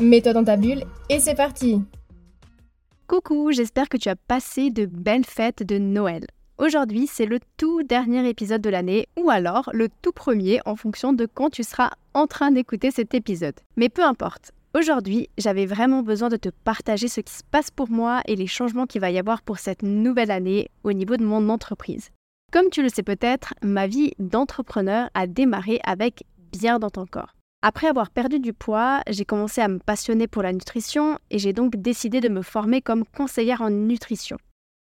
Mets-toi dans ta bulle et c'est parti Coucou, j'espère que tu as passé de belles fêtes de Noël. Aujourd'hui, c'est le tout dernier épisode de l'année, ou alors le tout premier en fonction de quand tu seras en train d'écouter cet épisode. Mais peu importe, aujourd'hui, j'avais vraiment besoin de te partager ce qui se passe pour moi et les changements qu'il va y avoir pour cette nouvelle année au niveau de mon entreprise. Comme tu le sais peut-être, ma vie d'entrepreneur a démarré avec bien dans ton corps. Après avoir perdu du poids, j'ai commencé à me passionner pour la nutrition et j'ai donc décidé de me former comme conseillère en nutrition.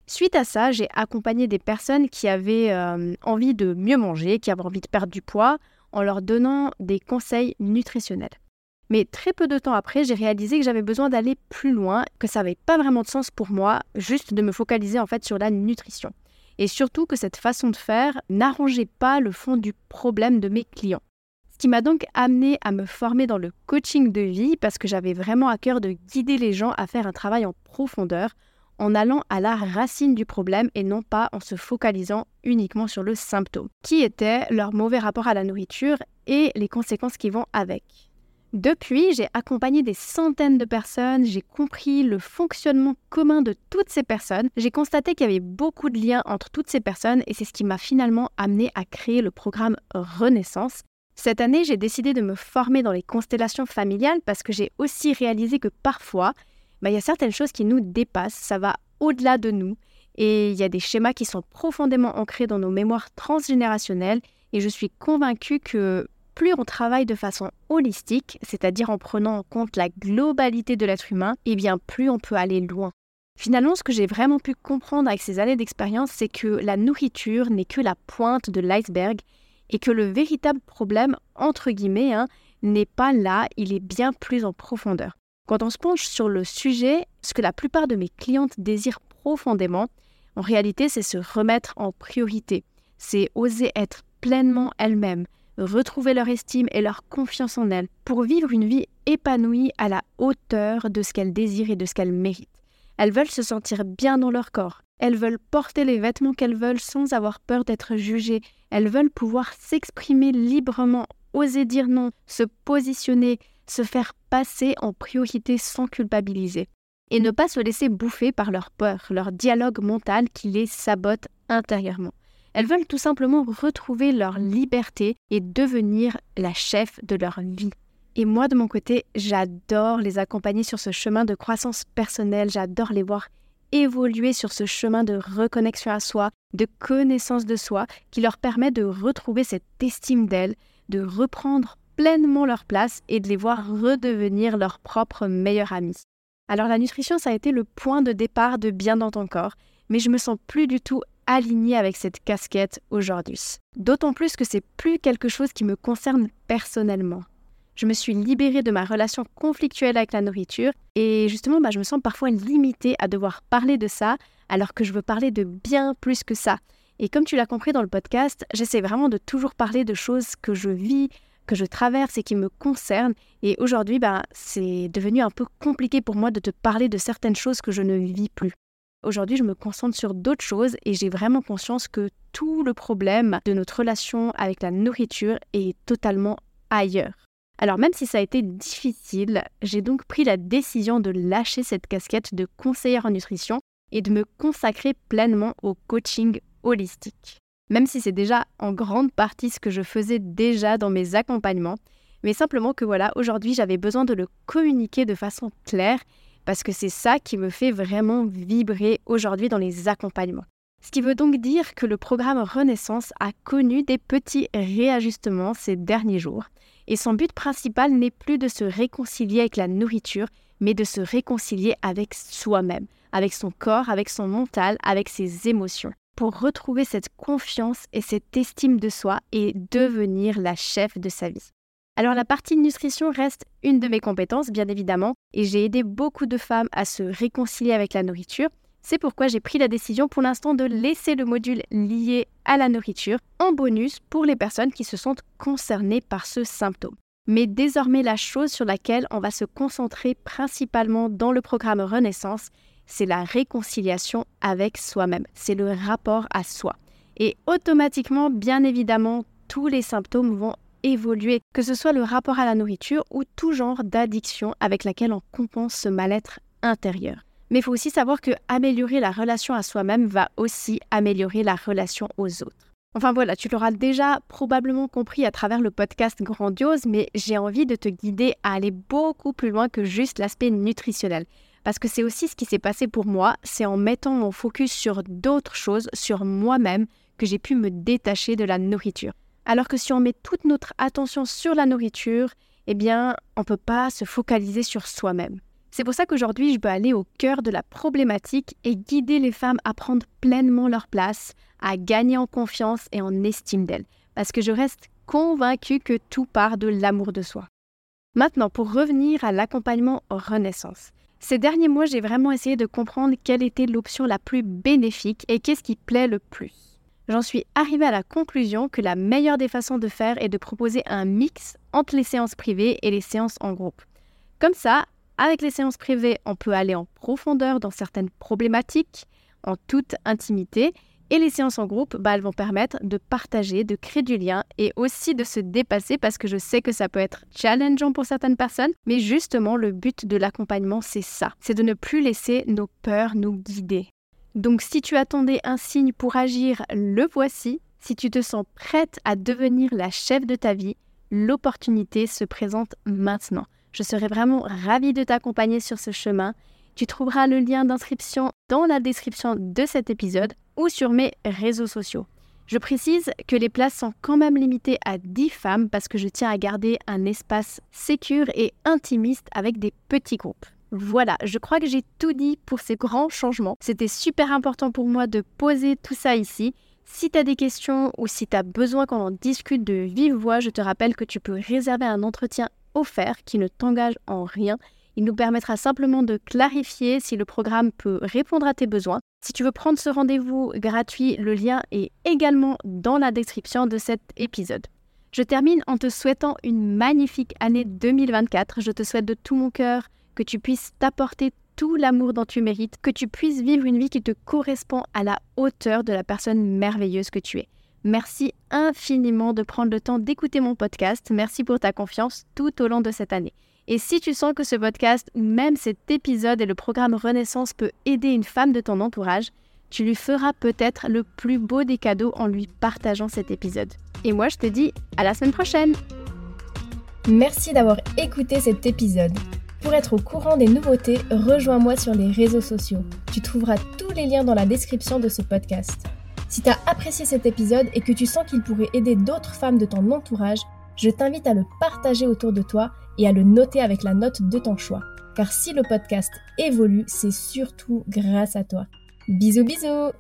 Suite à ça, j'ai accompagné des personnes qui avaient euh, envie de mieux manger, qui avaient envie de perdre du poids, en leur donnant des conseils nutritionnels. Mais très peu de temps après, j'ai réalisé que j'avais besoin d'aller plus loin, que ça n'avait pas vraiment de sens pour moi, juste de me focaliser en fait sur la nutrition. Et surtout que cette façon de faire n'arrangeait pas le fond du problème de mes clients. Ce qui m'a donc amené à me former dans le coaching de vie parce que j'avais vraiment à cœur de guider les gens à faire un travail en profondeur en allant à la racine du problème et non pas en se focalisant uniquement sur le symptôme, qui était leur mauvais rapport à la nourriture et les conséquences qui vont avec. Depuis, j'ai accompagné des centaines de personnes, j'ai compris le fonctionnement commun de toutes ces personnes, j'ai constaté qu'il y avait beaucoup de liens entre toutes ces personnes et c'est ce qui m'a finalement amené à créer le programme Renaissance, cette année, j'ai décidé de me former dans les constellations familiales parce que j'ai aussi réalisé que parfois, bah, il y a certaines choses qui nous dépassent, ça va au-delà de nous, et il y a des schémas qui sont profondément ancrés dans nos mémoires transgénérationnelles, et je suis convaincue que plus on travaille de façon holistique, c'est-à-dire en prenant en compte la globalité de l'être humain, et eh bien plus on peut aller loin. Finalement, ce que j'ai vraiment pu comprendre avec ces années d'expérience, c'est que la nourriture n'est que la pointe de l'iceberg et que le véritable problème, entre guillemets, hein, n'est pas là, il est bien plus en profondeur. Quand on se penche sur le sujet, ce que la plupart de mes clientes désirent profondément, en réalité, c'est se remettre en priorité, c'est oser être pleinement elles-mêmes, retrouver leur estime et leur confiance en elles, pour vivre une vie épanouie à la hauteur de ce qu'elles désirent et de ce qu'elles méritent. Elles veulent se sentir bien dans leur corps, elles veulent porter les vêtements qu'elles veulent sans avoir peur d'être jugées. Elles veulent pouvoir s'exprimer librement, oser dire non, se positionner, se faire passer en priorité sans culpabiliser. Et ne pas se laisser bouffer par leur peur, leur dialogue mental qui les sabote intérieurement. Elles veulent tout simplement retrouver leur liberté et devenir la chef de leur vie. Et moi, de mon côté, j'adore les accompagner sur ce chemin de croissance personnelle, j'adore les voir évoluer sur ce chemin de reconnexion à soi, de connaissance de soi, qui leur permet de retrouver cette estime d'elles, de reprendre pleinement leur place et de les voir redevenir leur propre meilleur ami. Alors la nutrition, ça a été le point de départ de bien dans ton corps, mais je me sens plus du tout alignée avec cette casquette aujourd'hui. D'autant plus que c'est plus quelque chose qui me concerne personnellement je me suis libérée de ma relation conflictuelle avec la nourriture et justement, bah, je me sens parfois limitée à devoir parler de ça alors que je veux parler de bien plus que ça. Et comme tu l'as compris dans le podcast, j'essaie vraiment de toujours parler de choses que je vis, que je traverse et qui me concernent. Et aujourd'hui, bah, c'est devenu un peu compliqué pour moi de te parler de certaines choses que je ne vis plus. Aujourd'hui, je me concentre sur d'autres choses et j'ai vraiment conscience que tout le problème de notre relation avec la nourriture est totalement ailleurs. Alors même si ça a été difficile, j'ai donc pris la décision de lâcher cette casquette de conseillère en nutrition et de me consacrer pleinement au coaching holistique. Même si c'est déjà en grande partie ce que je faisais déjà dans mes accompagnements, mais simplement que voilà, aujourd'hui j'avais besoin de le communiquer de façon claire parce que c'est ça qui me fait vraiment vibrer aujourd'hui dans les accompagnements. Ce qui veut donc dire que le programme Renaissance a connu des petits réajustements ces derniers jours et son but principal n'est plus de se réconcilier avec la nourriture, mais de se réconcilier avec soi-même, avec son corps, avec son mental, avec ses émotions, pour retrouver cette confiance et cette estime de soi et devenir la chef de sa vie. Alors la partie nutrition reste une de mes compétences, bien évidemment, et j'ai aidé beaucoup de femmes à se réconcilier avec la nourriture. C'est pourquoi j'ai pris la décision pour l'instant de laisser le module lié à la nourriture en bonus pour les personnes qui se sentent concernées par ce symptôme. Mais désormais, la chose sur laquelle on va se concentrer principalement dans le programme Renaissance, c'est la réconciliation avec soi-même, c'est le rapport à soi. Et automatiquement, bien évidemment, tous les symptômes vont évoluer, que ce soit le rapport à la nourriture ou tout genre d'addiction avec laquelle on compense ce mal-être intérieur. Mais il faut aussi savoir que améliorer la relation à soi-même va aussi améliorer la relation aux autres. Enfin voilà, tu l'auras déjà probablement compris à travers le podcast Grandiose, mais j'ai envie de te guider à aller beaucoup plus loin que juste l'aspect nutritionnel. Parce que c'est aussi ce qui s'est passé pour moi, c'est en mettant mon focus sur d'autres choses, sur moi-même, que j'ai pu me détacher de la nourriture. Alors que si on met toute notre attention sur la nourriture, eh bien, on ne peut pas se focaliser sur soi-même. C'est pour ça qu'aujourd'hui, je veux aller au cœur de la problématique et guider les femmes à prendre pleinement leur place, à gagner en confiance et en estime d'elles. Parce que je reste convaincue que tout part de l'amour de soi. Maintenant, pour revenir à l'accompagnement Renaissance. Ces derniers mois, j'ai vraiment essayé de comprendre quelle était l'option la plus bénéfique et qu'est-ce qui plaît le plus j'en suis arrivée à la conclusion que la meilleure des façons de faire est de proposer un mix entre les séances privées et les séances en groupe. Comme ça, avec les séances privées, on peut aller en profondeur dans certaines problématiques, en toute intimité, et les séances en groupe, bah, elles vont permettre de partager, de créer du lien et aussi de se dépasser parce que je sais que ça peut être challengeant pour certaines personnes, mais justement le but de l'accompagnement, c'est ça, c'est de ne plus laisser nos peurs nous guider. Donc si tu attendais un signe pour agir, le voici. Si tu te sens prête à devenir la chef de ta vie, l'opportunité se présente maintenant. Je serais vraiment ravie de t'accompagner sur ce chemin. Tu trouveras le lien d'inscription dans la description de cet épisode ou sur mes réseaux sociaux. Je précise que les places sont quand même limitées à 10 femmes parce que je tiens à garder un espace sécure et intimiste avec des petits groupes. Voilà, je crois que j'ai tout dit pour ces grands changements. C'était super important pour moi de poser tout ça ici. Si tu as des questions ou si tu as besoin qu'on en discute de vive voix, je te rappelle que tu peux réserver un entretien offert qui ne t'engage en rien. Il nous permettra simplement de clarifier si le programme peut répondre à tes besoins. Si tu veux prendre ce rendez-vous gratuit, le lien est également dans la description de cet épisode. Je termine en te souhaitant une magnifique année 2024. Je te souhaite de tout mon cœur que tu puisses t'apporter tout l'amour dont tu mérites, que tu puisses vivre une vie qui te correspond à la hauteur de la personne merveilleuse que tu es. Merci infiniment de prendre le temps d'écouter mon podcast. Merci pour ta confiance tout au long de cette année. Et si tu sens que ce podcast ou même cet épisode et le programme Renaissance peut aider une femme de ton entourage, tu lui feras peut-être le plus beau des cadeaux en lui partageant cet épisode. Et moi, je te dis à la semaine prochaine. Merci d'avoir écouté cet épisode. Pour être au courant des nouveautés, rejoins-moi sur les réseaux sociaux. Tu trouveras tous les liens dans la description de ce podcast. Si tu as apprécié cet épisode et que tu sens qu'il pourrait aider d'autres femmes de ton entourage, je t'invite à le partager autour de toi et à le noter avec la note de ton choix. Car si le podcast évolue, c'est surtout grâce à toi. Bisous bisous